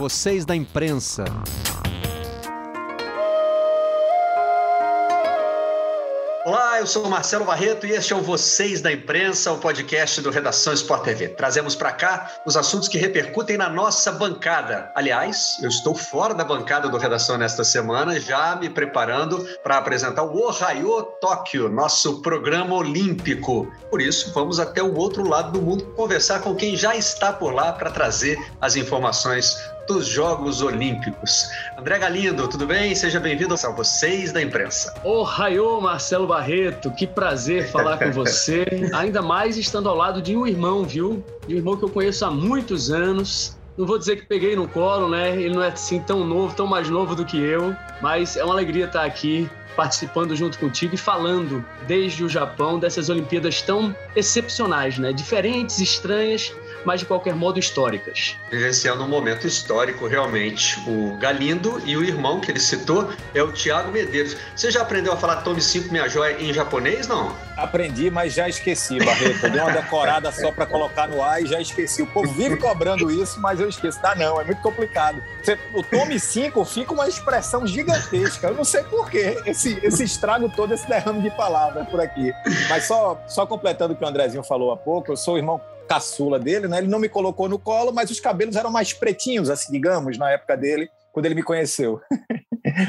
vocês da imprensa. Olá, eu sou Marcelo Barreto e este é o Vocês da Imprensa, o podcast do Redação Sport TV. Trazemos para cá os assuntos que repercutem na nossa bancada. Aliás, eu estou fora da bancada do Redação nesta semana, já me preparando para apresentar o Ohio Tóquio, nosso programa olímpico. Por isso, vamos até o outro lado do mundo conversar com quem já está por lá para trazer as informações dos Jogos Olímpicos. André Galindo, tudo bem? Seja bem-vindo a vocês da imprensa. Oh, Raiô, Marcelo Barreto, que prazer falar com você. Ainda mais estando ao lado de um irmão, viu? De um irmão que eu conheço há muitos anos. Não vou dizer que peguei no colo, né? Ele não é assim tão novo, tão mais novo do que eu, mas é uma alegria estar aqui participando junto contigo e falando desde o Japão dessas Olimpíadas tão excepcionais, né? Diferentes, estranhas, mas de qualquer modo históricas. Vivenciando um momento histórico, realmente. O Galindo e o irmão que ele citou é o Tiago Medeiros. Você já aprendeu a falar Tome 5 Minha Joia em japonês, não? Aprendi, mas já esqueci, Barreto. Dei uma decorada só para colocar no ar e já esqueci. O povo vive cobrando isso, mas eu esqueço. Tá, não, é muito complicado. Você, o Tome 5 fica uma expressão gigantesca. Eu não sei porquê, esse, esse estrago todo, esse derrame de palavras por aqui. Mas só, só completando o que o Andrezinho falou há pouco, eu sou o irmão caçula dele, né? Ele não me colocou no colo, mas os cabelos eram mais pretinhos, assim, digamos, na época dele, quando ele me conheceu.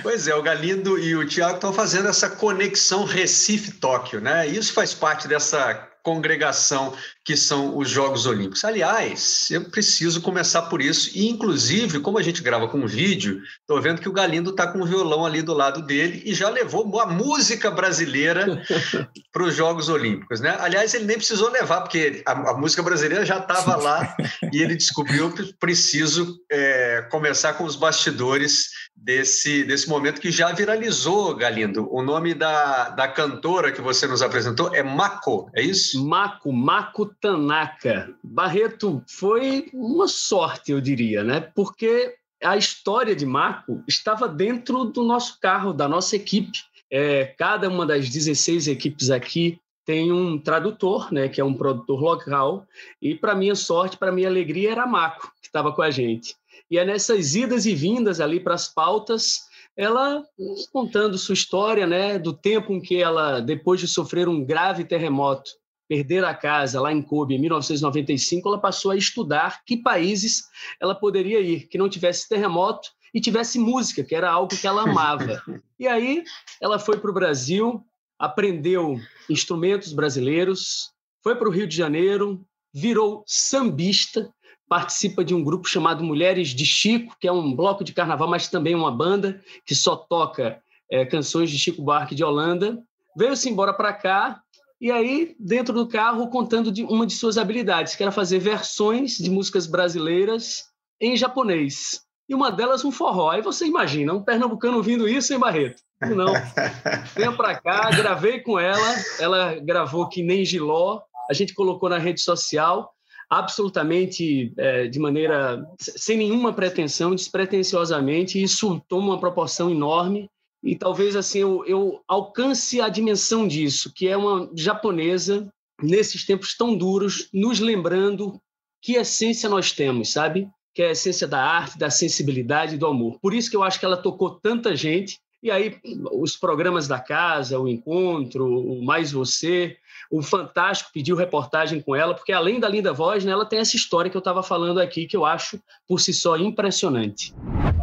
Pois é, o Galindo e o Tiago estão fazendo essa conexão Recife-Tóquio, né? Isso faz parte dessa congregação que são os Jogos Olímpicos. Aliás, eu preciso começar por isso, e inclusive, como a gente grava com vídeo, estou vendo que o Galindo está com o violão ali do lado dele e já levou a música brasileira para os Jogos Olímpicos. Né? Aliás, ele nem precisou levar, porque a, a música brasileira já estava lá e ele descobriu que preciso é, começar com os bastidores desse, desse momento que já viralizou, Galindo. O nome da, da cantora que você nos apresentou é Mako, é isso? Mako, Mako Tanaka. Barreto foi uma sorte, eu diria, né? Porque a história de Mako estava dentro do nosso carro, da nossa equipe. É, cada uma das 16 equipes aqui tem um tradutor, né, que é um produtor local, e para minha sorte, para minha alegria, era Mako, que estava com a gente. E é nessas idas e vindas ali para as pautas, ela contando sua história, né, do tempo em que ela, depois de sofrer um grave terremoto, perder a casa lá em Kobe em 1995, ela passou a estudar que países ela poderia ir, que não tivesse terremoto e tivesse música, que era algo que ela amava. E aí ela foi para o Brasil, aprendeu instrumentos brasileiros, foi para o Rio de Janeiro, virou sambista, participa de um grupo chamado Mulheres de Chico, que é um bloco de carnaval, mas também uma banda que só toca é, canções de Chico Buarque de Holanda. Veio-se embora para cá e aí, dentro do carro, contando de uma de suas habilidades, que era fazer versões de músicas brasileiras em japonês. E uma delas um forró. Aí você imagina, um pernambucano ouvindo isso em Barreto. Não. Venha para cá, gravei com ela, ela gravou que nem Giló, a gente colocou na rede social, absolutamente é, de maneira sem nenhuma pretensão, despretensiosamente, e isso toma uma proporção enorme e talvez assim eu, eu alcance a dimensão disso, que é uma japonesa nesses tempos tão duros, nos lembrando que essência nós temos, sabe? Que é a essência da arte, da sensibilidade do amor. Por isso que eu acho que ela tocou tanta gente. E aí, os programas da casa, o encontro, o Mais Você, o Fantástico pediu reportagem com ela, porque além da linda voz, né, ela tem essa história que eu estava falando aqui, que eu acho por si só impressionante.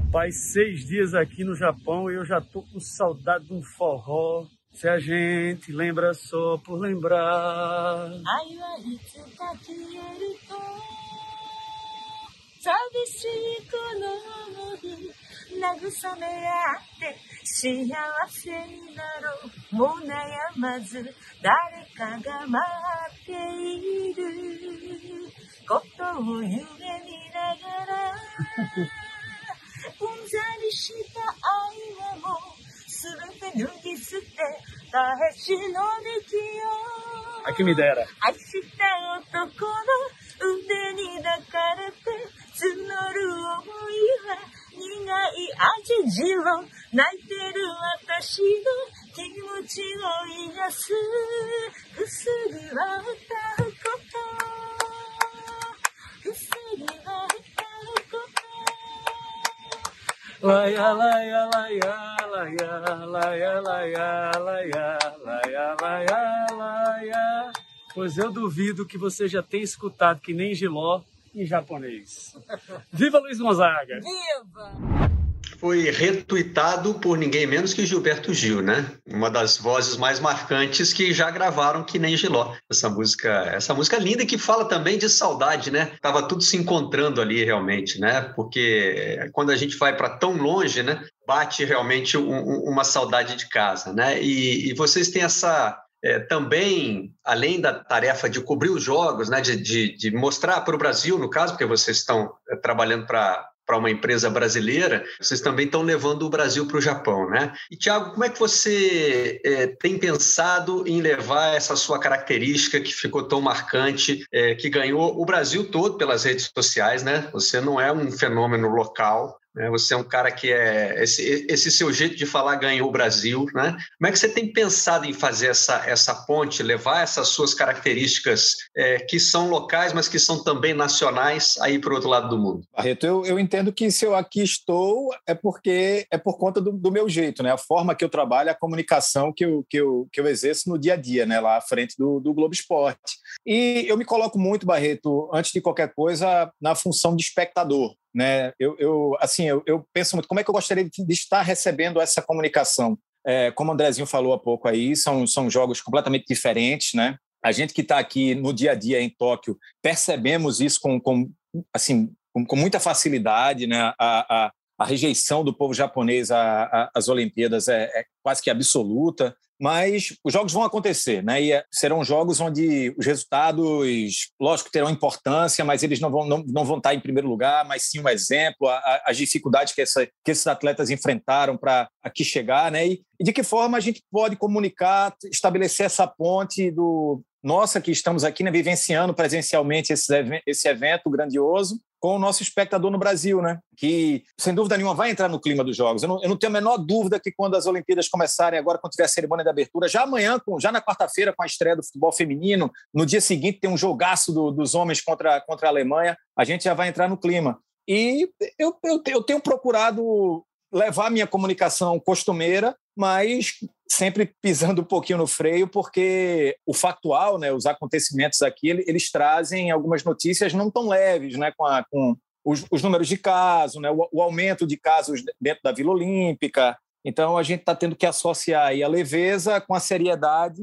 Rapaz, seis dias aqui no Japão e eu já tô com saudade de um forró. Se a gente lembra só por lembrar. んざりした愛はもうすべて脱ぎ捨て返しのできよあきみだよ愛した男の腕に抱かれて募る思いは苦い味じろ泣いてる私の気持ちを癒す。薬は歌う Laia, laia, laia, laia, laia, laia, laia, laia, laia, laia. Pois eu duvido que você já tenha escutado que nem Giló em japonês. Viva Luiz Gonzaga! Viva! Foi retuitado por ninguém menos que Gilberto Gil, né? Uma das vozes mais marcantes que já gravaram que nem Giló. Essa música, essa música linda que fala também de saudade, né? Tava tudo se encontrando ali realmente, né? Porque quando a gente vai para tão longe, né? Bate realmente um, uma saudade de casa, né? E, e vocês têm essa é, também, além da tarefa de cobrir os jogos, né, de, de, de mostrar para o Brasil, no caso, porque vocês estão é, trabalhando para para uma empresa brasileira, vocês também estão levando o Brasil para o Japão, né? E, Tiago, como é que você é, tem pensado em levar essa sua característica que ficou tão marcante, é, que ganhou o Brasil todo pelas redes sociais, né? Você não é um fenômeno local? Você é um cara que é. Esse, esse seu jeito de falar ganhou o Brasil. Né? Como é que você tem pensado em fazer essa, essa ponte, levar essas suas características é, que são locais, mas que são também nacionais, aí para o outro lado do mundo? Barreto, eu, eu entendo que se eu aqui estou é porque é por conta do, do meu jeito, né? a forma que eu trabalho, a comunicação que eu, que eu, que eu exerço no dia a dia, né? lá à frente do, do Globo Esporte. E eu me coloco muito, Barreto, antes de qualquer coisa, na função de espectador né? Eu, eu assim, eu, eu, penso muito como é que eu gostaria de, de estar recebendo essa comunicação. É, como o Andrezinho falou há pouco aí, são, são jogos completamente diferentes, né? A gente que está aqui no dia a dia em Tóquio percebemos isso com, com assim com, com, muita facilidade, né? A, a, a rejeição do povo japonês às Olimpíadas é, é, quase que absoluta mas os jogos vão acontecer, né? E é, serão jogos onde os resultados, lógico, terão importância, mas eles não vão, não, não vão estar em primeiro lugar, mas sim um exemplo, a, a, as dificuldades que, essa, que esses atletas enfrentaram para aqui chegar, né? E, e de que forma a gente pode comunicar, estabelecer essa ponte do, nossa que estamos aqui né, vivenciando presencialmente esse, esse evento grandioso com o nosso espectador no Brasil, né? Que, sem dúvida nenhuma, vai entrar no clima dos Jogos. Eu não, eu não, tenho a menor dúvida que quando as Olimpíadas começarem, agora, quando tiver a cerimônia de abertura, já amanhã, já na quarta-feira, com a estreia do futebol feminino, no dia seguinte tem um jogaço do, dos homens contra, contra a Alemanha, a gente já vai entrar no clima. E eu, eu, eu tenho procurado levar minha comunicação costumeira, mas sempre pisando um pouquinho no freio, porque o factual, né, os acontecimentos aqui, eles trazem algumas notícias não tão leves, né, com, a, com os, os, números de casos, né, o, o, aumento de casos dentro da Vila Olímpica. Então, a gente está tendo que associar a leveza com a seriedade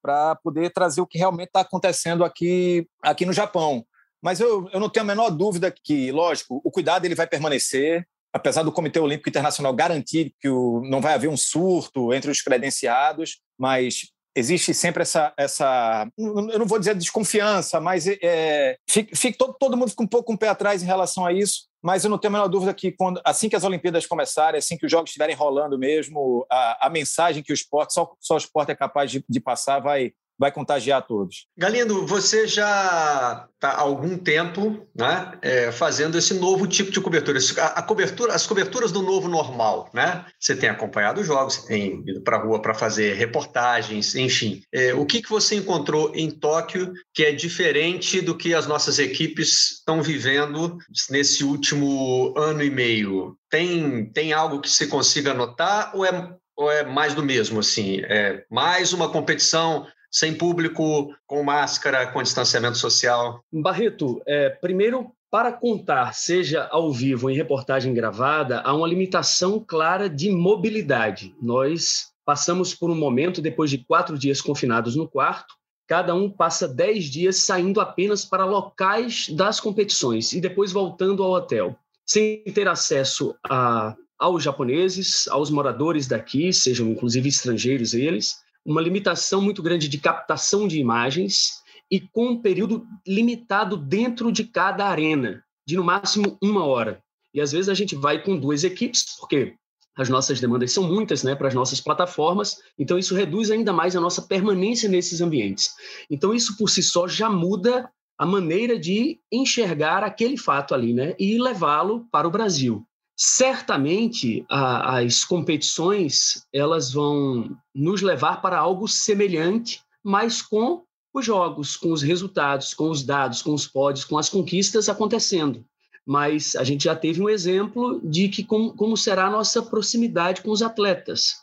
para poder trazer o que realmente está acontecendo aqui, aqui no Japão. Mas eu, eu não tenho a menor dúvida que, lógico, o cuidado ele vai permanecer, apesar do Comitê Olímpico Internacional garantir que o, não vai haver um surto entre os credenciados, mas existe sempre essa, essa eu não vou dizer desconfiança, mas é, fica, fica, todo, todo mundo fica um pouco um pé atrás em relação a isso, mas eu não tenho a menor dúvida que quando, assim que as Olimpíadas começarem, assim que os jogos estiverem rolando mesmo, a, a mensagem que o esporte, só, só o esporte é capaz de, de passar, vai, vai contagiar todos. Galindo, você já está há algum tempo né, é, fazendo esse novo tipo de cobertura. A, a, cobertura, as coberturas do novo normal, né? Você tem acompanhado os jogos, tem ido para a rua para fazer reportagens, enfim. É, o que, que você encontrou em Tóquio que é diferente do que as nossas equipes estão vivendo nesse último ano e meio? Tem, tem algo que você consiga notar ou é ou é mais do mesmo, assim? É mais uma competição sem público, com máscara, com distanciamento social? Barreto, é, primeiro, para contar, seja ao vivo ou em reportagem gravada, há uma limitação clara de mobilidade. Nós passamos por um momento, depois de quatro dias confinados no quarto, cada um passa dez dias saindo apenas para locais das competições e depois voltando ao hotel, sem ter acesso a, aos japoneses, aos moradores daqui, sejam inclusive estrangeiros eles, uma limitação muito grande de captação de imagens e com um período limitado dentro de cada arena, de no máximo uma hora. E às vezes a gente vai com duas equipes, porque as nossas demandas são muitas né, para as nossas plataformas, então isso reduz ainda mais a nossa permanência nesses ambientes. Então isso por si só já muda a maneira de enxergar aquele fato ali né, e levá-lo para o Brasil. Certamente a, as competições elas vão nos levar para algo semelhante, mas com os jogos, com os resultados, com os dados, com os pódios, com as conquistas acontecendo. mas a gente já teve um exemplo de que como, como será a nossa proximidade com os atletas.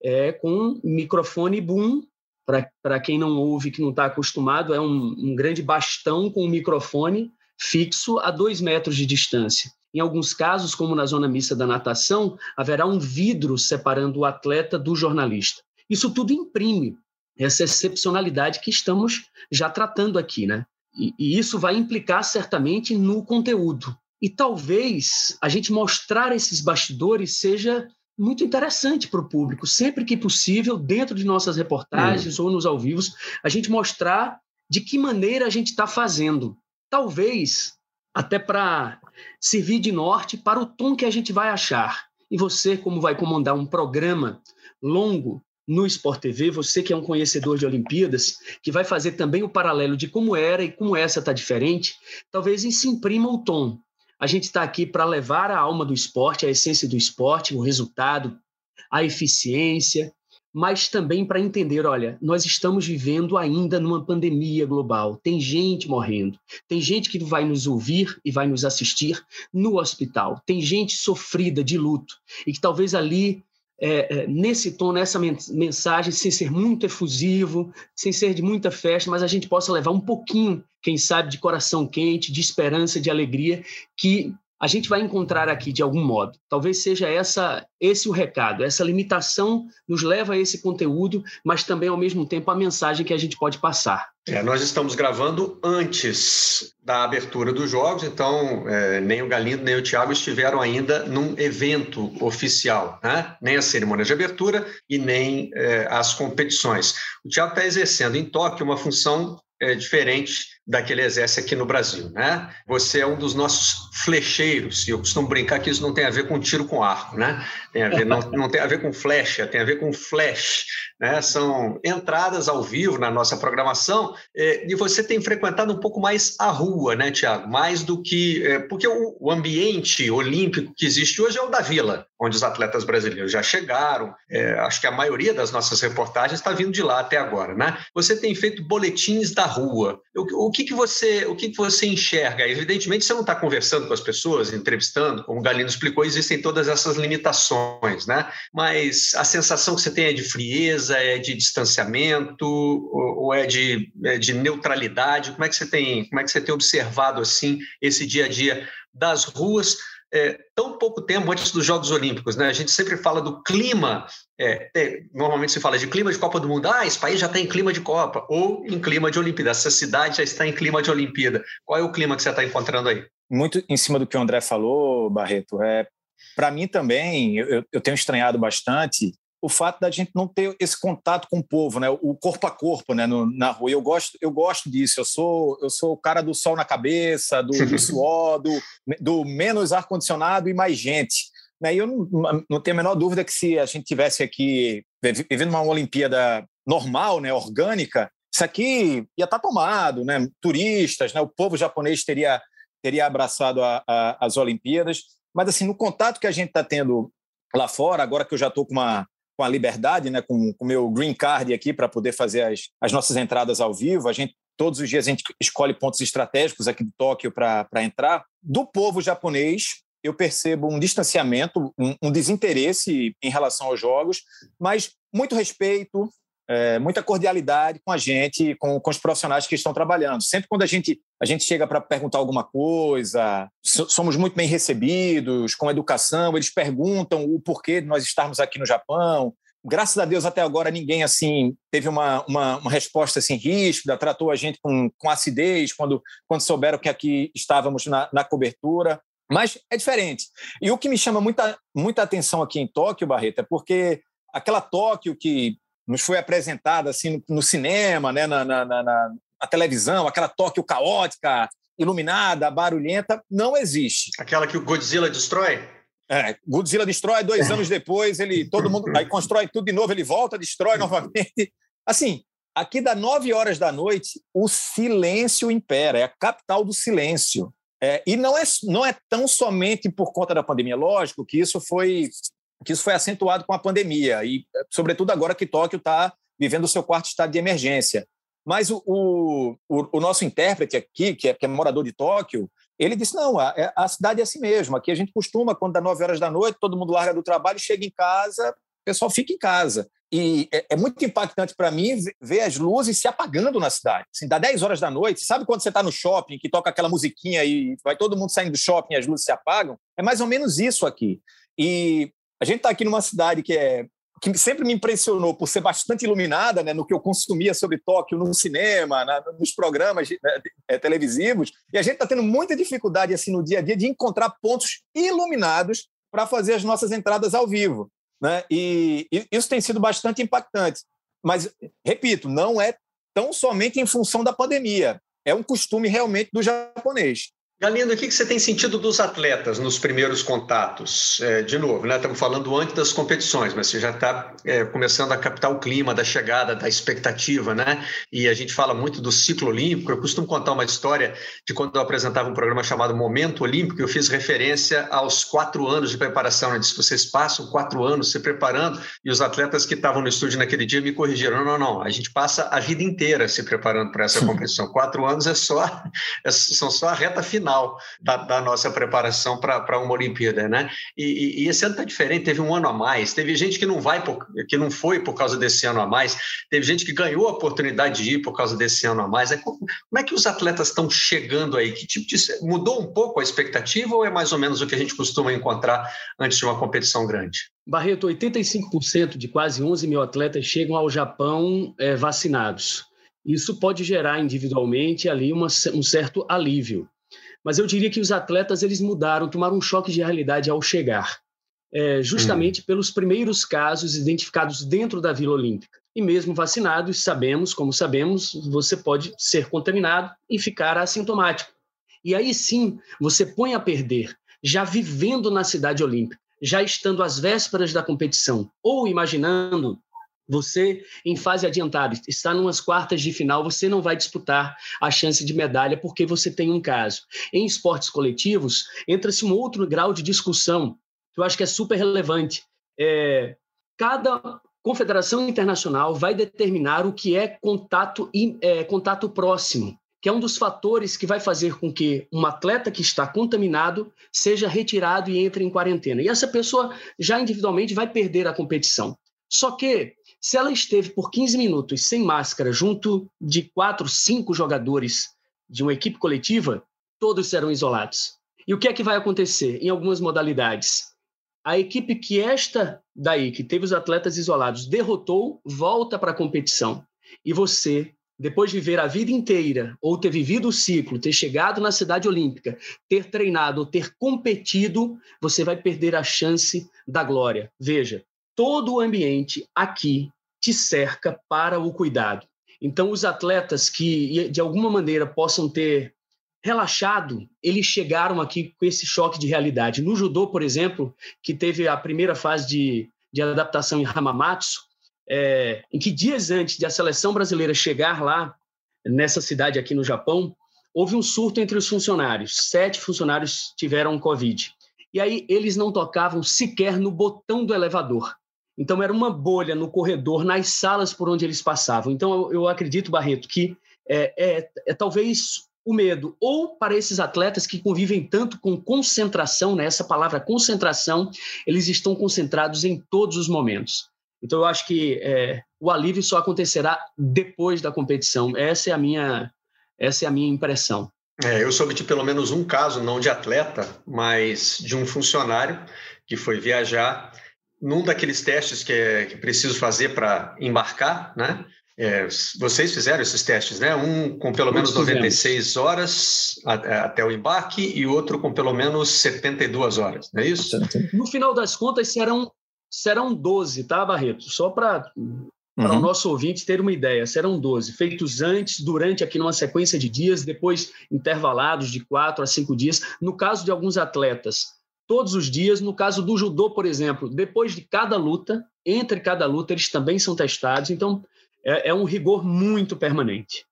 É com microfone boom, para quem não ouve, que não está acostumado, é um, um grande bastão com um microfone fixo a dois metros de distância. Em alguns casos, como na zona mista da natação, haverá um vidro separando o atleta do jornalista. Isso tudo imprime essa excepcionalidade que estamos já tratando aqui, né? E, e isso vai implicar certamente no conteúdo. E talvez a gente mostrar esses bastidores seja muito interessante para o público, sempre que possível, dentro de nossas reportagens ou nos ao vivos, a gente mostrar de que maneira a gente está fazendo. Talvez até para servir de norte para o tom que a gente vai achar. E você, como vai comandar um programa longo no Sport TV, você que é um conhecedor de Olimpíadas, que vai fazer também o paralelo de como era e como essa está diferente, talvez se imprima o tom. A gente está aqui para levar a alma do esporte, a essência do esporte, o resultado, a eficiência, mas também para entender, olha, nós estamos vivendo ainda numa pandemia global. Tem gente morrendo, tem gente que vai nos ouvir e vai nos assistir no hospital, tem gente sofrida de luto e que talvez ali é, é, nesse tom, nessa mensagem, sem ser muito efusivo, sem ser de muita festa, mas a gente possa levar um pouquinho, quem sabe, de coração quente, de esperança, de alegria, que a gente vai encontrar aqui de algum modo. Talvez seja essa esse o recado, essa limitação nos leva a esse conteúdo, mas também ao mesmo tempo a mensagem que a gente pode passar. É, nós estamos gravando antes da abertura dos jogos, então é, nem o Galindo nem o Thiago estiveram ainda num evento oficial, né? nem a cerimônia de abertura e nem é, as competições. O Thiago está exercendo em Tóquio uma função é, diferente da que ele exerce aqui no Brasil. Né? Você é um dos nossos flecheiros, e eu costumo brincar que isso não tem a ver com tiro com arco, né? tem a ver, não, não tem a ver com flecha, tem a ver com flash. Né? São entradas ao vivo na nossa programação é, e você tem frequentado um pouco mais a rua, né, Tiago? Mais do que. É, porque o, o, ambiente olímpico que existe hoje é o da Vila, onde os atletas brasileiros já chegaram. É, acho que a maioria das nossas reportagens está vindo de lá até agora, né? Você tem feito boletins da rua. O, que, que você o que, que você enxerga? Evidentemente, você não está conversando com as pessoas, entrevistando, como o Galino explicou, existem todas essas limitações, né? Mas a sensação que você tem é de frieza, é de distanciamento, ou, ou é, de, é de neutralidade? Como é que você tem, como é que você tem observado assim esse dia a dia das ruas? É, tão pouco tempo antes dos Jogos Olímpicos. Né? A gente sempre fala do clima, é, normalmente se fala de clima de Copa do Mundo, ah, esse país já está em clima de Copa, ou em clima de Olimpíada, essa cidade já está em clima de Olimpíada. Qual é o clima que você está encontrando aí? Muito em cima do que o André falou, Barreto, é, para mim também, eu, eu tenho estranhado bastante o fato da gente não ter esse contato com o povo, né? O corpo a corpo, né? No, na rua. Eu gosto, eu gosto disso. Eu sou, eu sou o cara do sol na cabeça, do, do suor, do, do menos ar condicionado e mais gente. Né? E eu não, não tenho a menor dúvida que se a gente tivesse aqui vivendo uma Olimpíada normal, né? Orgânica, isso aqui ia estar tá tomado, né? Turistas, né? O povo japonês teria teria abraçado a, a, as Olimpíadas. Mas assim, no contato que a gente está tendo lá fora, agora que eu já estou com uma com a liberdade, né, com o meu green card aqui para poder fazer as, as nossas entradas ao vivo. A gente todos os dias a gente escolhe pontos estratégicos aqui de Tóquio para entrar. Do povo japonês, eu percebo um distanciamento, um, um desinteresse em relação aos jogos, mas muito respeito, é, muita cordialidade com a gente, com, com os profissionais que estão trabalhando. Sempre quando a gente, a gente chega para perguntar alguma coisa, somos muito bem recebidos, com educação, eles perguntam o porquê de nós estarmos aqui no Japão. Graças a Deus, até agora, ninguém assim teve uma, uma, uma resposta assim ríspida, tratou a gente com, com acidez quando, quando souberam que aqui estávamos na, na cobertura. Mas é diferente. E o que me chama muita, muita atenção aqui em Tóquio, Barreto, é porque aquela Tóquio que nos foi apresentada assim no, cinema, né, na, na, na, na televisão, aquela Tóquio caótica, iluminada, barulhenta, não existe. Aquela que o Godzilla destrói? É, Godzilla destrói, dois anos depois ele todo mundo aí constrói tudo de novo, ele volta, destrói novamente. Assim, aqui das nove horas da noite, o silêncio impera, é a capital do silêncio. É, e não é, não é tão somente por conta da pandemia, lógico que isso foi que isso foi acentuado com a pandemia e, sobretudo, agora que Tóquio está vivendo o seu quarto estado de emergência. Mas o, o, o, nosso intérprete aqui, que é, que é morador de Tóquio, ele disse: não, a, é, a, cidade é assim mesmo. Aqui a gente costuma, quando dá 9 horas da noite, todo mundo larga do trabalho, chega em casa, o pessoal fica em casa. E é, é muito impactante para mim ver as luzes se apagando na cidade. Assim, dá 10 horas da noite, sabe quando você está no shopping, que toca aquela musiquinha e vai todo mundo saindo do shopping e as luzes se apagam? É mais ou menos isso aqui. E a gente está aqui numa cidade que é que sempre me impressionou por ser bastante iluminada, né, no que eu consumia sobre Tóquio no cinema, na, nos programas né, é, televisivos, e a gente está tendo muita dificuldade assim no dia a dia de encontrar pontos iluminados para fazer as nossas entradas ao vivo, né? E, e isso tem sido bastante impactante. Mas repito, não é tão somente em função da pandemia. É um costume realmente do japonês. Galindo, o que você tem sentido dos atletas nos primeiros contatos? É, de novo, né, estamos falando antes das competições, mas você já está é, começando a captar o clima da chegada, da expectativa, né? E a gente fala muito do ciclo olímpico. Eu costumo contar uma história de quando eu apresentava um programa chamado Momento Olímpico, eu fiz referência aos quatro anos de preparação. Eu disse: vocês passam quatro anos se preparando, e os atletas que estavam no estúdio naquele dia me corrigiram: não, não, não, a gente passa a vida inteira se preparando para essa competição. Quatro anos é só, é, são só a reta final final da, da nossa preparação para uma Olimpíada, né? E, e, esse ano está diferente, teve um ano a mais, teve gente que não vai, por, que não foi por causa desse ano a mais, teve gente que ganhou a oportunidade de ir por causa desse ano a mais. É, como, como é que os atletas estão chegando aí? Que tipo de, mudou um pouco a expectativa ou é mais ou menos o que a gente costuma encontrar antes de uma competição grande? Barreto, 85% de quase 11 mil atletas chegam ao Japão é, vacinados. Isso pode gerar individualmente ali uma, um certo alívio. Mas eu diria que os atletas eles mudaram, tomaram um choque de realidade ao chegar, é, justamente hum. pelos primeiros casos identificados dentro da Vila Olímpica. E mesmo vacinados, sabemos, como sabemos, você pode ser contaminado e ficar assintomático. E aí sim, você põe a perder, já vivendo na cidade olímpica, já estando às vésperas da competição, ou imaginando você, em fase adiantada, está numas quartas de final, você não vai disputar a chance de medalha porque você tem um caso. Em esportes coletivos, entra-se um outro grau de discussão que eu acho que é super relevante. É, cada confederação internacional vai determinar o que é contato, é, contato próximo, que é um dos fatores que vai fazer com que um atleta que está contaminado seja retirado e entre em quarentena. E essa pessoa já individualmente vai perder a competição. Só que se ela esteve por 15 minutos sem máscara junto de quatro, cinco jogadores de uma equipe coletiva, todos serão isolados. E o que é que vai acontecer em algumas modalidades? A equipe que esta daí, que teve os atletas isolados, derrotou, volta para a competição. E você, depois de viver a vida inteira, ou ter vivido o ciclo, ter chegado na cidade olímpica, ter treinado, ou ter competido, você vai perder a chance da glória. Veja, todo o ambiente aqui te cerca para o cuidado. Então, os atletas que, de alguma maneira, possam ter relaxado, eles chegaram aqui com esse choque de realidade. No judô, por exemplo, que teve a primeira fase de, de adaptação em Hamamatsu, é, em que dias antes de a seleção brasileira chegar lá, nessa cidade aqui no Japão, houve um surto entre os funcionários. Sete funcionários tiveram Covid. E aí eles não tocavam sequer no botão do elevador. Então, era uma bolha no corredor, nas salas por onde eles passavam. Então, eu, acredito, Barreto, que é, é, é, talvez o medo, ou para esses atletas que convivem tanto com concentração, né? essa palavra concentração, eles estão concentrados em todos os momentos. Então, eu acho que é, o alívio só acontecerá depois da competição. Essa é a minha, essa é a minha impressão. É, eu soube de pelo menos um caso, não de atleta, mas de um funcionário que foi viajar num daqueles testes que é que preciso fazer para embarcar, né? É, vocês fizeram esses testes, né? Um com pelo menos 96 horas até o embarque e outro com pelo menos 72 horas, não é isso? No final das contas, serão, serão 12, tá, Barreto? Só para uhum. o nosso ouvinte ter uma ideia, serão 12, feitos antes, durante aqui numa sequência de dias, depois intervalados de 4 a 5 dias. No caso de alguns atletas, todos os dias. No caso do judô, por exemplo, depois de cada luta, entre cada luta, eles também são testados. Então, é, é um rigor muito permanente.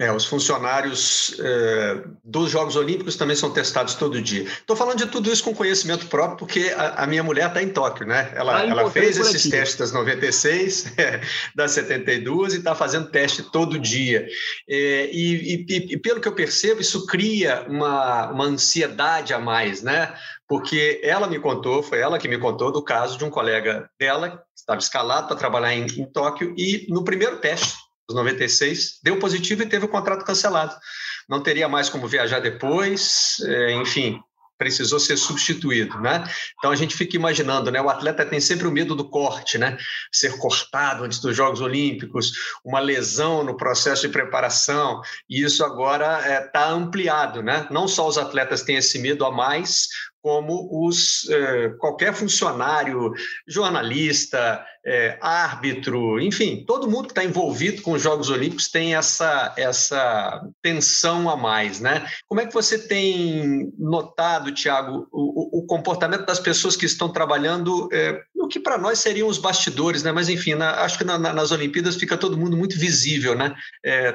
É, os funcionários é, dos Jogos Olímpicos também são testados todo dia. Estou falando de tudo isso com conhecimento próprio, porque a, a minha mulher está em Tóquio, né? Ela, ah, ela fez esses aqui. testes das 96, é, das 72 e está fazendo teste todo dia. É, e, e, e, pelo que eu percebo, isso cria uma, uma ansiedade a mais, né? Porque ela me contou, foi ela que me contou do caso de um colega dela, que estava escalado para trabalhar em, em Tóquio, e no primeiro teste, 96, deu positivo e teve o contrato cancelado. Não teria mais como viajar depois, é, enfim, precisou ser substituído, né? Então a gente fica imaginando, né? O atleta tem sempre o medo do corte, né? Ser cortado antes dos Jogos Olímpicos, uma lesão no processo de preparação, e isso agora está é, tá ampliado, né? Não só os atletas têm esse medo a mais, como os, eh, qualquer funcionário, jornalista, eh, árbitro, enfim, todo mundo que está envolvido com os Jogos Olímpicos tem essa, essa tensão a mais, né? Como é que você tem notado, Tiago, o, o, comportamento das pessoas que estão trabalhando eh, no que para nós seriam os bastidores, né? Mas enfim, na, acho que na, nas Olimpíadas fica todo mundo muito visível, né?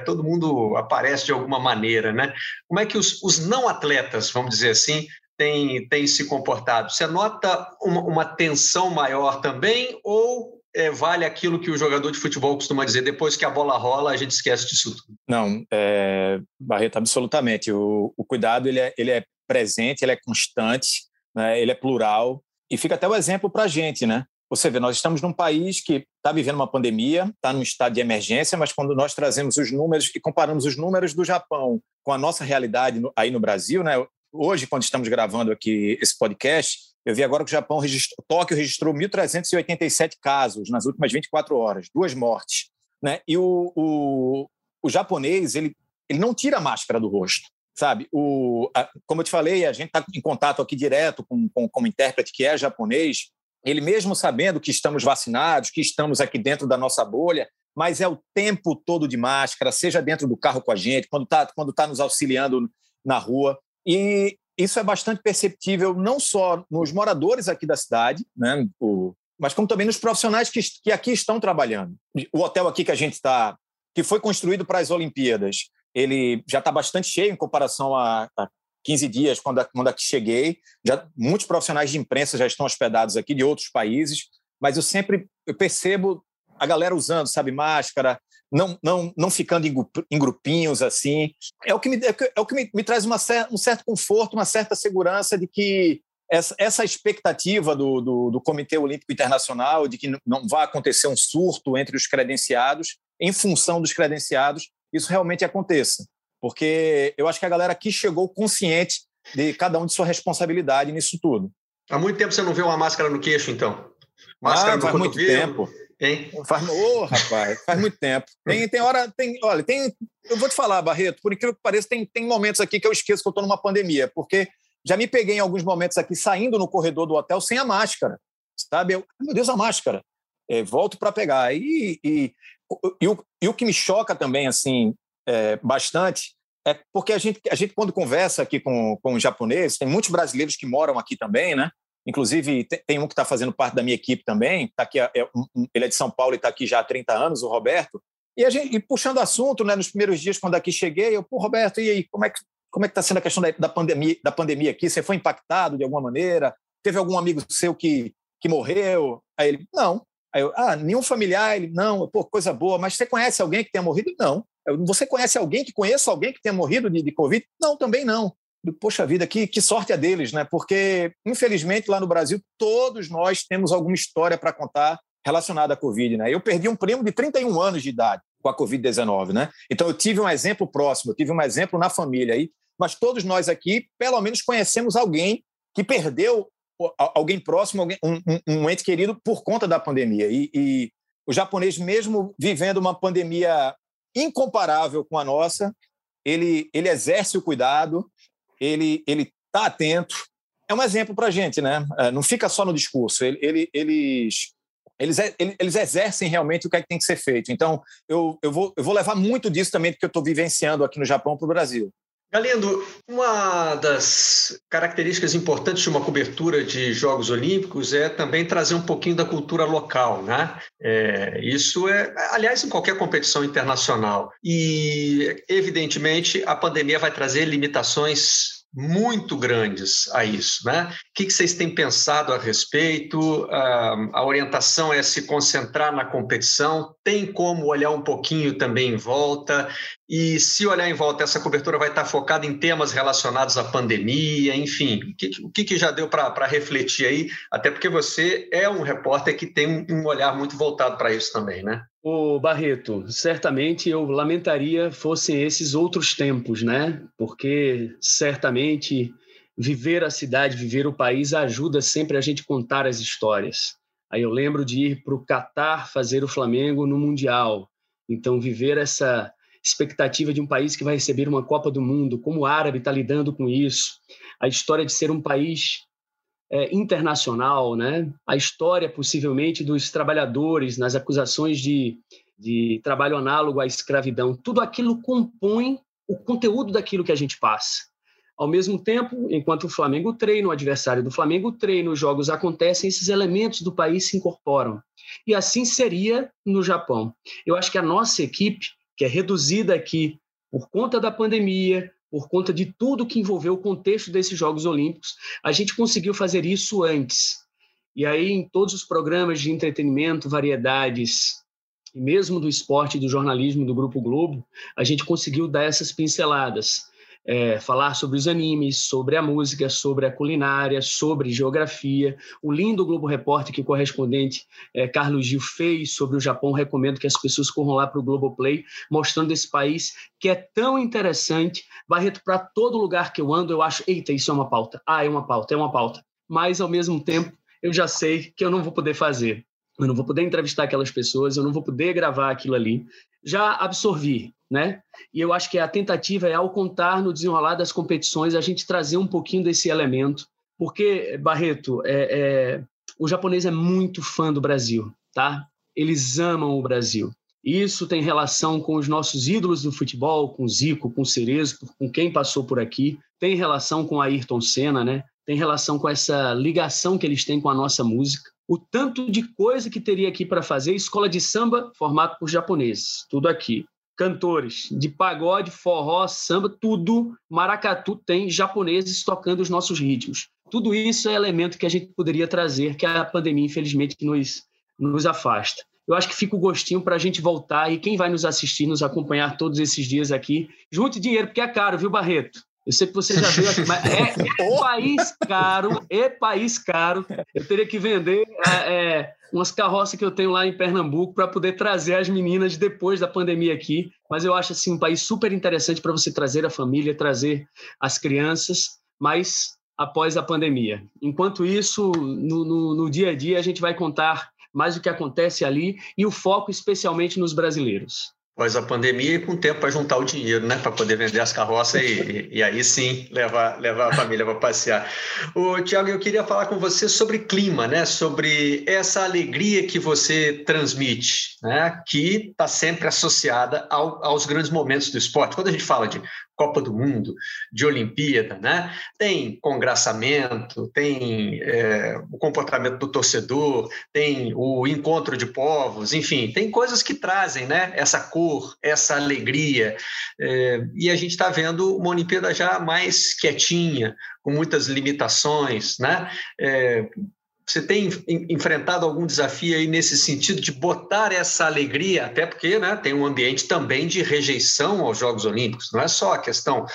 todo mundo aparece de alguma maneira, né? Como é que os, os não atletas, vamos dizer assim, tem, tem se comportado? Você nota uma, uma tensão maior também ou é, vale aquilo que o jogador de futebol costuma dizer, depois que a bola rola, a gente esquece disso tudo? Não, é, Barreto, absolutamente. O, o cuidado ele é, ele é presente, ele é constante, né, ele é plural, e fica até o exemplo para a gente, né? Você vê, nós estamos num país que está vivendo uma pandemia, está num estado de emergência, mas quando nós trazemos os números e comparamos os números do Japão com a nossa realidade aí no Brasil, né? Hoje, quando estamos gravando aqui esse podcast, eu vi agora que o Japão registrou, Tóquio registrou 1.387 casos nas últimas 24 horas, duas mortes. Né? E o, o, o japonês, ele, ele não tira a máscara do rosto, sabe? O, a, como eu te falei, a gente está em contato aqui direto com, com, com um intérprete que é japonês, ele mesmo sabendo que estamos vacinados, que estamos aqui dentro da nossa bolha, mas é o tempo todo de máscara, seja dentro do carro com a gente, quando está quando tá nos auxiliando na rua. E isso é bastante perceptível não só nos moradores aqui da cidade, né, o, mas como também nos profissionais que, que aqui estão trabalhando. O hotel aqui que a gente está, que foi construído para as Olimpíadas, ele já está bastante cheio em comparação a, a 15 dias, quando, quando aqui cheguei. Já, muitos profissionais de imprensa já estão hospedados aqui de outros países, mas eu sempre eu percebo a galera usando, sabe, máscara, não, não, não ficando em grupinhos assim. É o que me, é o que me, me traz uma, um certo conforto, uma certa segurança de que essa, essa expectativa do, do, do, Comitê Olímpico Internacional de que não vai acontecer um surto entre os credenciados, em função dos credenciados, isso realmente aconteça. Porque eu acho que a galera aqui chegou consciente de cada um de sua responsabilidade nisso tudo. Há muito tempo você não vê uma máscara no queixo, então? Máscara ah, no faz muito tempo. Hein? Faz, oh, rapaz, faz muito tempo. Tem, tem hora, tem, olha, tem. Eu vou te falar, Barreto, por incrível que pareça, tem, tem momentos aqui que eu esqueço que eu estou numa pandemia, porque já me peguei em alguns momentos aqui saindo no corredor do hotel sem a máscara, sabe? Eu, meu Deus, a máscara. É, volto para pegar. E, e, e, o, e o que me choca também, assim, é, bastante, é porque a gente, a gente, quando conversa aqui com, com os japoneses, tem muitos brasileiros que moram aqui também, né? Inclusive, tem um que está fazendo parte da minha equipe também, tá aqui, é, ele é de São Paulo e está aqui já há 30 anos, o Roberto. E, gente, e puxando assunto, né, nos primeiros dias, quando aqui cheguei, eu, pô, Roberto, e aí, como é que como é está sendo a questão da, da, pandemia, da pandemia aqui? Você foi impactado de alguma maneira? Teve algum amigo seu que, que morreu? Aí ele, não. Aí eu, ah, nenhum familiar? Ele, não. Pô, coisa boa. Mas você conhece alguém que tenha morrido? Não. Eu, você conhece alguém que conheça alguém que tenha morrido de, de Covid? Não, também não poxa vida, que, que sorte é deles, né? Porque, infelizmente, lá no Brasil, todos nós temos alguma história para contar relacionada à Covid, né? Eu perdi um primo de 31 anos de idade com a Covid-19, né? Então, eu tive um exemplo próximo, eu tive um exemplo na família aí, mas todos nós aqui, pelo menos, conhecemos alguém que perdeu alguém próximo, um, um, um, ente querido por conta da pandemia. E, e o japonês, mesmo vivendo uma pandemia incomparável com a nossa, ele, ele exerce o cuidado, ele ele está atento. É um exemplo para a gente, né? É, não fica só no discurso. Ele, ele, eles eles, eles exercem realmente o que, é que tem que ser feito. Então, eu, eu, vou, eu vou levar muito disso também, porque eu estou vivenciando aqui no Japão para o Brasil. Galindo, uma das características importantes de uma cobertura de Jogos Olímpicos é também trazer um pouquinho da cultura local, né? É, isso é, aliás, em qualquer competição internacional. E, evidentemente, a pandemia vai trazer limitações muito grandes a isso. Né? O que vocês têm pensado a respeito? Ah, a orientação é se concentrar na competição, tem como olhar um pouquinho também em volta, e se olhar em volta, essa cobertura vai estar focada em temas relacionados à pandemia, enfim, o que, o que já deu para refletir aí? Até porque você é um repórter que tem um olhar muito voltado para isso também, né? O Barreto, certamente eu lamentaria fossem esses outros tempos, né? Porque certamente viver a cidade, viver o país ajuda sempre a gente contar as histórias. Aí eu lembro de ir para o Catar fazer o Flamengo no Mundial. Então, viver essa expectativa de um país que vai receber uma Copa do Mundo, como o árabe está lidando com isso, a história de ser um país é, internacional, né? a história, possivelmente, dos trabalhadores nas acusações de, de trabalho análogo à escravidão, tudo aquilo compõe o conteúdo daquilo que a gente passa. Ao mesmo tempo, enquanto o Flamengo treina, o adversário do Flamengo treina, os jogos acontecem, esses elementos do país se incorporam. E assim seria no Japão. Eu acho que a nossa equipe, que é reduzida aqui por conta da pandemia, por conta de tudo que envolveu o contexto desses Jogos Olímpicos, a gente conseguiu fazer isso antes. E aí, em todos os programas de entretenimento, variedades, e mesmo do esporte do jornalismo do Grupo Globo, a gente conseguiu dar essas pinceladas é, falar sobre os animes, sobre a música, sobre a culinária, sobre geografia. O lindo Globo Repórter que o correspondente é, Carlos Gil fez sobre o Japão, recomendo que as pessoas corram lá para o Globoplay, mostrando esse país que é tão interessante. Barreto, para todo lugar que eu ando, eu acho, eita, isso é uma pauta. Ah, é uma pauta, é uma pauta. Mas, ao mesmo tempo, eu já sei que eu não vou poder fazer. Eu não vou poder entrevistar aquelas pessoas, eu não vou poder gravar aquilo ali. Já absorvi, né? E eu acho que a tentativa é, ao contar no desenrolar das competições, a gente trazer um pouquinho desse elemento, porque, Barreto, é, é, o japonês é muito fã do Brasil, tá? Eles amam o Brasil. Isso tem relação com os nossos ídolos do futebol, com Zico, com Cerezo, com quem passou por aqui. Tem relação com Ayrton Senna, né? Tem relação com essa ligação que eles têm com a nossa música. O tanto de coisa que teria aqui para fazer, escola de samba formado por japoneses, tudo aqui cantores de pagode, forró, samba, tudo. Maracatu tem japoneses tocando os nossos ritmos. Tudo isso é elemento que a gente poderia trazer, que a pandemia, infelizmente, nos, nos afasta. Eu acho que fica o gostinho para a gente voltar e quem vai nos assistir, nos acompanhar todos esses dias aqui, junte dinheiro, porque é caro, viu, Barreto? Eu sei que você já viu aqui, mas é, é país caro, é país caro. Eu teria que vender é, é umas carroças que eu tenho lá em Pernambuco para poder trazer as meninas depois da pandemia aqui. Mas eu acho assim um país super interessante para você trazer a família, trazer as crianças, mas após a pandemia. Enquanto isso, no, no, no dia a dia, a gente vai contar mais o que acontece ali e o foco especialmente nos brasileiros após a pandemia e com tempo para juntar o dinheiro, né, para poder vender as carroças e, e, aí sim levar, levar a família para passear. O Tiago, eu queria falar com você sobre clima, né, sobre essa alegria que você transmite, né, que está sempre associada ao, aos grandes momentos do esporte. Quando a gente fala de Copa do Mundo, de Olimpíada, né? Tem congraçamento, tem é, o comportamento do torcedor, tem o encontro de povos, enfim, tem coisas que trazem, né? Essa cor, essa alegria. É, e a gente está vendo uma Olimpíada já mais quietinha, com muitas limitações, né? É, você tem enfrentado algum desafio aí nesse sentido de botar essa alegria, até porque né, tem um ambiente também de rejeição aos Jogos Olímpicos, não é só a questão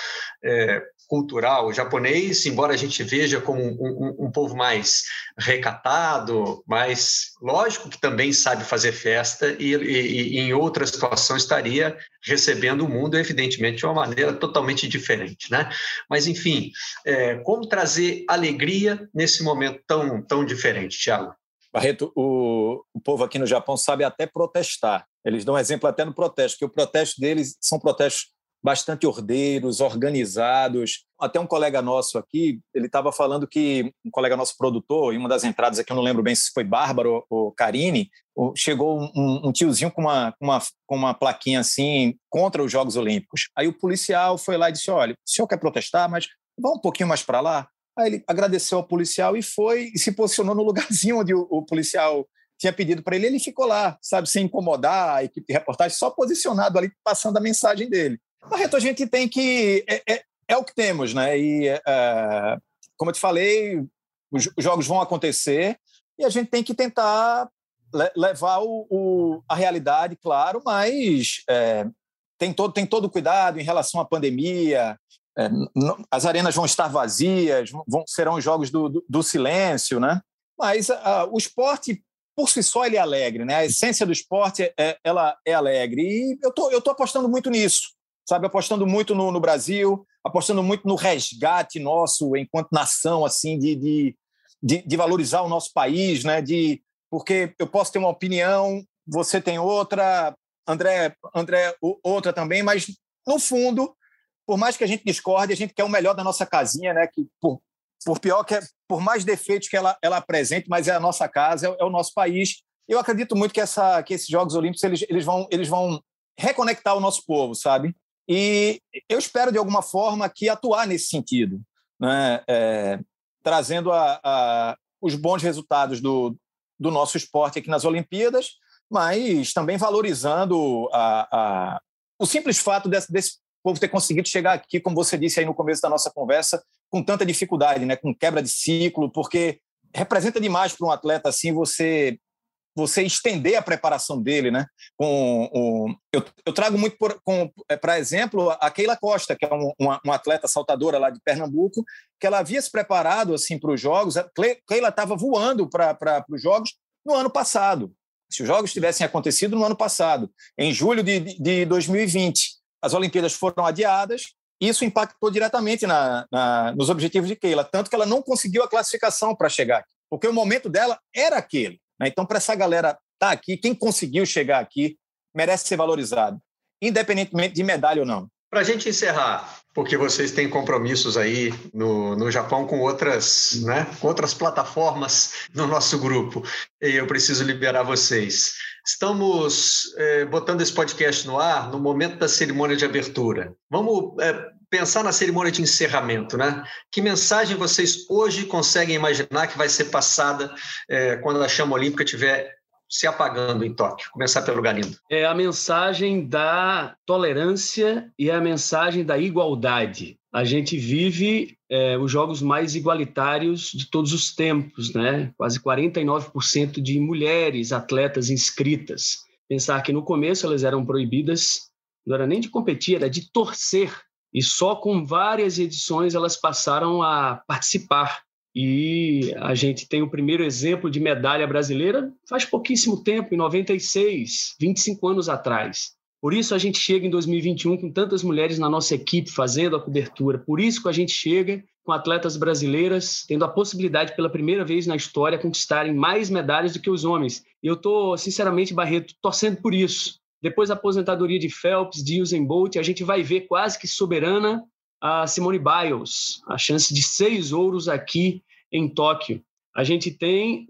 é, cultural. O japonês, embora a gente veja como um, um, um, povo mais recatado, mas lógico que também sabe fazer festa e, e, e, em outra situação estaria recebendo o mundo, evidentemente, de uma maneira totalmente diferente. Né? Mas, enfim, é, como trazer alegria nesse momento tão, tão diferente, Tiago? Barreto, o, o povo aqui no Japão sabe até protestar. Eles dão exemplo até no protesto, que o protesto deles são protestos bastante ordeiros, organizados. Até um colega nosso aqui, ele estava falando que um colega nosso produtor, em uma das entradas aqui, eu não lembro bem se foi Bárbaro ou Karine, chegou um, um tiozinho com uma, uma, com uma plaquinha assim contra os Jogos Olímpicos. Aí o policial foi lá e disse: Olha, o senhor quer protestar, mas vá um pouquinho mais para lá. Aí ele agradeceu ao policial e foi e se posicionou no lugarzinho onde o, o policial tinha pedido para ele. Ele ficou lá, sabe, sem incomodar a equipe de reportagem, só posicionado ali, passando a mensagem dele. Barreto, a gente tem que. É, é, é o que temos, né? E, é, como eu te falei, os, os, jogos vão acontecer e a gente tem que tentar le levar o, o, a realidade, claro, mas é, tem todo tem todo cuidado em relação à pandemia. É, as arenas vão estar vazias, vão, serão os jogos do, do, do silêncio, né? Mas o esporte por si só ele é alegre, né? A essência do esporte é, é ela é alegre e eu tô eu tô apostando muito nisso sabe? Apostando muito no, no, Brasil, apostando muito no resgate nosso enquanto nação, assim, de, de, de, de, valorizar o nosso país, né? De, porque eu posso ter uma opinião, você tem outra, André, André outra também, mas no fundo, por mais que a gente discorde, a gente quer o melhor da nossa casinha, né? Que por, por pior que é, por mais defeitos que ela, ela apresente, mas é a nossa casa, é, é o nosso país. Eu acredito muito que, essa, que esses Jogos Olímpicos eles, eles, vão, eles vão reconectar o nosso povo, sabe? E eu espero, de alguma forma, que atuar nesse sentido, né? É, trazendo a, a, os bons resultados do, do nosso esporte aqui nas Olimpíadas, mas também valorizando a, o simples fato desse, desse povo ter conseguido chegar aqui, como você disse aí no começo da nossa conversa, com tanta dificuldade, né? com quebra de ciclo, porque representa demais para um atleta assim você você estender a preparação dele, né? Com, um, eu, eu, trago muito para é, exemplo a Keila Costa, que é um, uma, uma, atleta saltadora lá de Pernambuco, que ela havia se preparado assim para os jogos. A Keila estava voando para os jogos no ano passado. Se os jogos tivessem acontecido no ano passado, em julho de, de 2020, as Olimpíadas foram adiadas. Isso impactou diretamente na, na, nos objetivos de Keila, tanto que ela não conseguiu a classificação para chegar, porque o momento dela era aquele. Né? Então, para essa galera tá aqui, quem conseguiu chegar aqui merece ser valorizado, independentemente de medalha ou não. Para a gente encerrar, porque vocês têm compromissos aí no, no Japão com outras, né, com outras plataformas no nosso grupo, e eu preciso liberar vocês. Estamos é, botando esse podcast no ar no momento da cerimônia de abertura. Vamos é, pensar na cerimônia de encerramento, né? Que mensagem vocês hoje conseguem imaginar que vai ser passada é, quando a chama olímpica estiver se apagando em Tóquio? Começar pelo Galindo. É a mensagem da tolerância e a mensagem da igualdade. A gente vive é, os jogos mais igualitários de todos os tempos, né? Quase 49% de mulheres atletas inscritas. Pensar que no começo elas eram proibidas, não era nem de competir, era de torcer e só com várias edições elas passaram a participar. E a gente tem o primeiro exemplo de medalha brasileira faz pouquíssimo tempo, em 96, 25 anos atrás. Por isso a gente chega em 2021 com tantas mulheres na nossa equipe fazendo a cobertura. Por isso que a gente chega com atletas brasileiras tendo a possibilidade pela primeira vez na história conquistarem mais medalhas do que os homens. E eu estou, sinceramente, Barreto, torcendo por isso. Depois da aposentadoria de Phelps, de Usain Bolt, a gente vai ver quase que soberana a Simone Biles, a chance de seis ouros aqui em Tóquio. A gente tem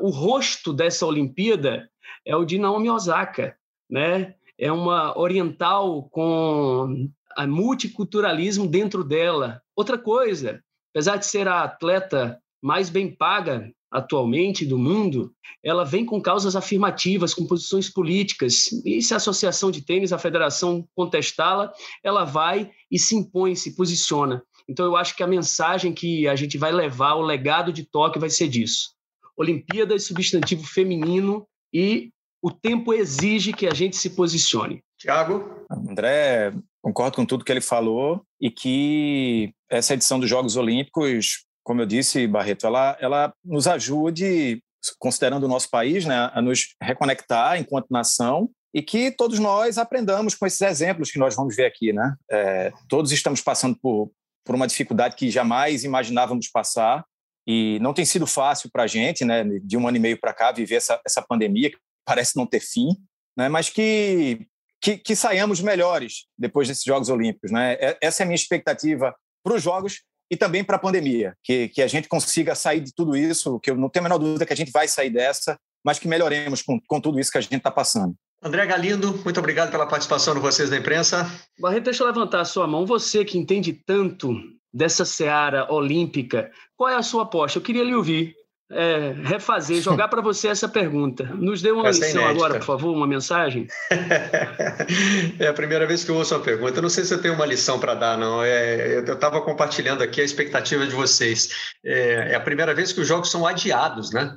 o rosto dessa Olimpíada é o de Naomi Osaka, né? É uma oriental com a multiculturalismo dentro dela. Outra coisa, apesar de ser a atleta mais bem paga atualmente do mundo, ela vem com causas afirmativas, com posições políticas. E se a associação de tênis, a federação contestá-la, ela vai e se impõe, se posiciona. Então eu acho que a mensagem que a gente vai levar, o legado de Tóquio vai ser disso. Olimpíadas, substantivo feminino e o tempo exige que a gente se posicione. Tiago? André, concordo com tudo que ele falou e que essa edição dos Jogos Olímpicos como eu disse, Barreto, ela, ela nos ajude, considerando o nosso país, né, a nos reconectar enquanto nação e que todos nós aprendamos com esses exemplos que nós vamos ver aqui. Né? É, todos estamos passando por, por uma dificuldade que jamais imaginávamos passar e não tem sido fácil para a gente, né, de um ano e meio para cá, viver essa, essa pandemia que parece não ter fim, né, mas que que, que saiamos melhores depois desses Jogos Olímpicos. Né? É, essa é a minha expectativa para os Jogos e também para a pandemia, que, que a gente consiga sair de tudo isso, que eu não tenho a menor dúvida que a gente vai sair dessa, mas que melhoremos com, com tudo isso que a gente está passando. André Galindo, muito obrigado pela participação de vocês da imprensa. Barreto, deixa eu levantar a sua mão. Você que entende tanto dessa seara olímpica, qual é a sua aposta? Eu queria lhe ouvir é, refazer, jogar para você essa pergunta. Nos dê uma Essa é lição é agora, por favor, uma mensagem. é a primeira vez que eu ouço uma pergunta. Eu não sei se eu tenho uma lição para dar, não. É, eu estava compartilhando aqui a expectativa de vocês. É, é, a primeira vez que os jogos são adiados, né?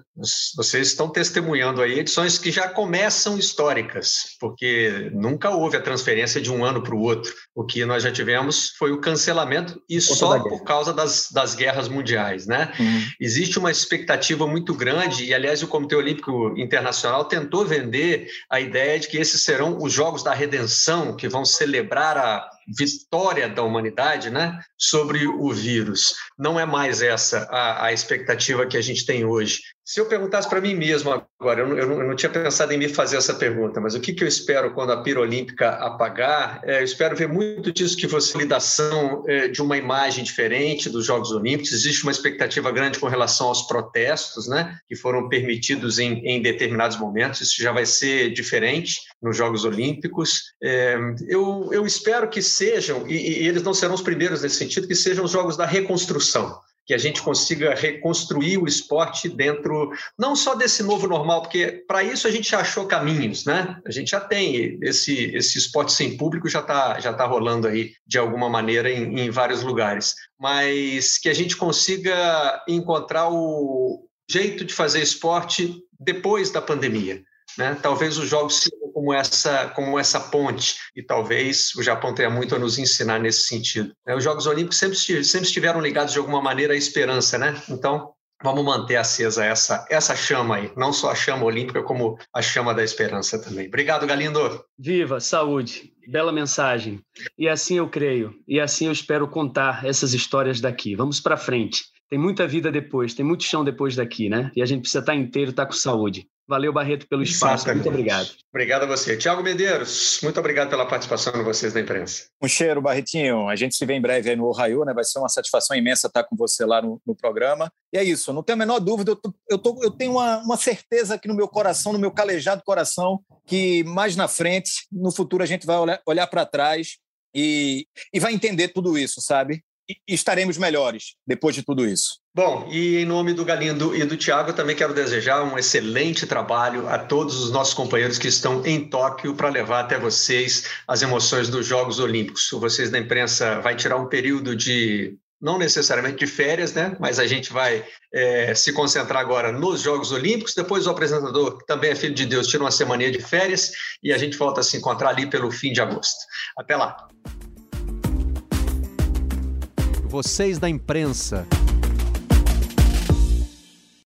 Vocês estão testemunhando aí edições que já começam históricas, porque nunca houve a transferência de um ano para o outro. O que nós já tivemos foi o cancelamento e só por causa das, das guerras mundiais, né? Hum. Existe uma expectativa expectativa muito grande, e aliás o Comitê Olímpico Internacional tentou vender a ideia de que esses serão os Jogos da Redenção, que vão celebrar a vitória da humanidade né, sobre o vírus. Não é mais essa a, a expectativa que a gente tem hoje. Se eu perguntasse para mim mesmo agora, eu não, eu, não, tinha pensado em me fazer essa pergunta, mas o que, que eu espero quando a pira olímpica apagar? É, eu espero ver muito disso que você lidação é, de uma imagem diferente dos Jogos Olímpicos. Existe uma expectativa grande com relação aos protestos, né, que foram permitidos em, em determinados momentos. Isso já vai ser diferente nos Jogos Olímpicos. É, eu, eu espero que sejam, e, e eles não serão os primeiros nesse sentido, que sejam os Jogos da reconstrução que a gente consiga reconstruir o esporte dentro, não só desse novo normal, porque para isso a gente já achou caminhos, né? A gente já tem esse, esse esporte sem público já está já tá rolando aí de alguma maneira em, em vários lugares, mas que a gente consiga encontrar o jeito de fazer esporte depois da pandemia. Né? Talvez os jogos como essa, como essa ponte, e talvez o Japão tenha muito a nos ensinar nesse sentido. Né? Os Jogos Olímpicos sempre, sempre estiveram ligados de alguma maneira à esperança, né? Então, vamos manter acesa essa, essa chama aí, não só a chama olímpica, como a chama da esperança também. Obrigado, Galindo. Viva, saúde, bela mensagem. E assim eu creio, e assim eu espero contar essas histórias daqui. Vamos para frente. Tem muita vida depois, tem muito chão depois daqui, né? E a gente precisa estar inteiro, estar com saúde. Valeu, Barreto, pelo espaço. Exatamente. Muito obrigado. Obrigado a você. Tiago Medeiros, muito obrigado pela participação de vocês na imprensa. Um cheiro, Barretinho. A gente se vê em breve aí no Ohio, né? Vai ser uma satisfação imensa estar com você lá no, no programa. E é isso, não tenho a menor dúvida. Eu, tô, eu, tô, eu tenho uma, uma certeza aqui no meu coração, no meu calejado coração, que mais na frente, no futuro, a gente vai olhar, olhar para trás e, e vai entender tudo isso, sabe? Estaremos melhores depois de tudo isso. Bom, e em nome do Galindo e do Tiago, também quero desejar um excelente trabalho a todos os nossos companheiros que estão em Tóquio para levar até vocês as emoções dos Jogos Olímpicos. Vocês da imprensa vai tirar um período de não necessariamente de férias, né? Mas a gente vai é, se concentrar agora nos Jogos Olímpicos. Depois o apresentador, que também é filho de Deus, tira uma semana de férias e a gente volta a se encontrar ali pelo fim de agosto. Até lá. Vocês da imprensa.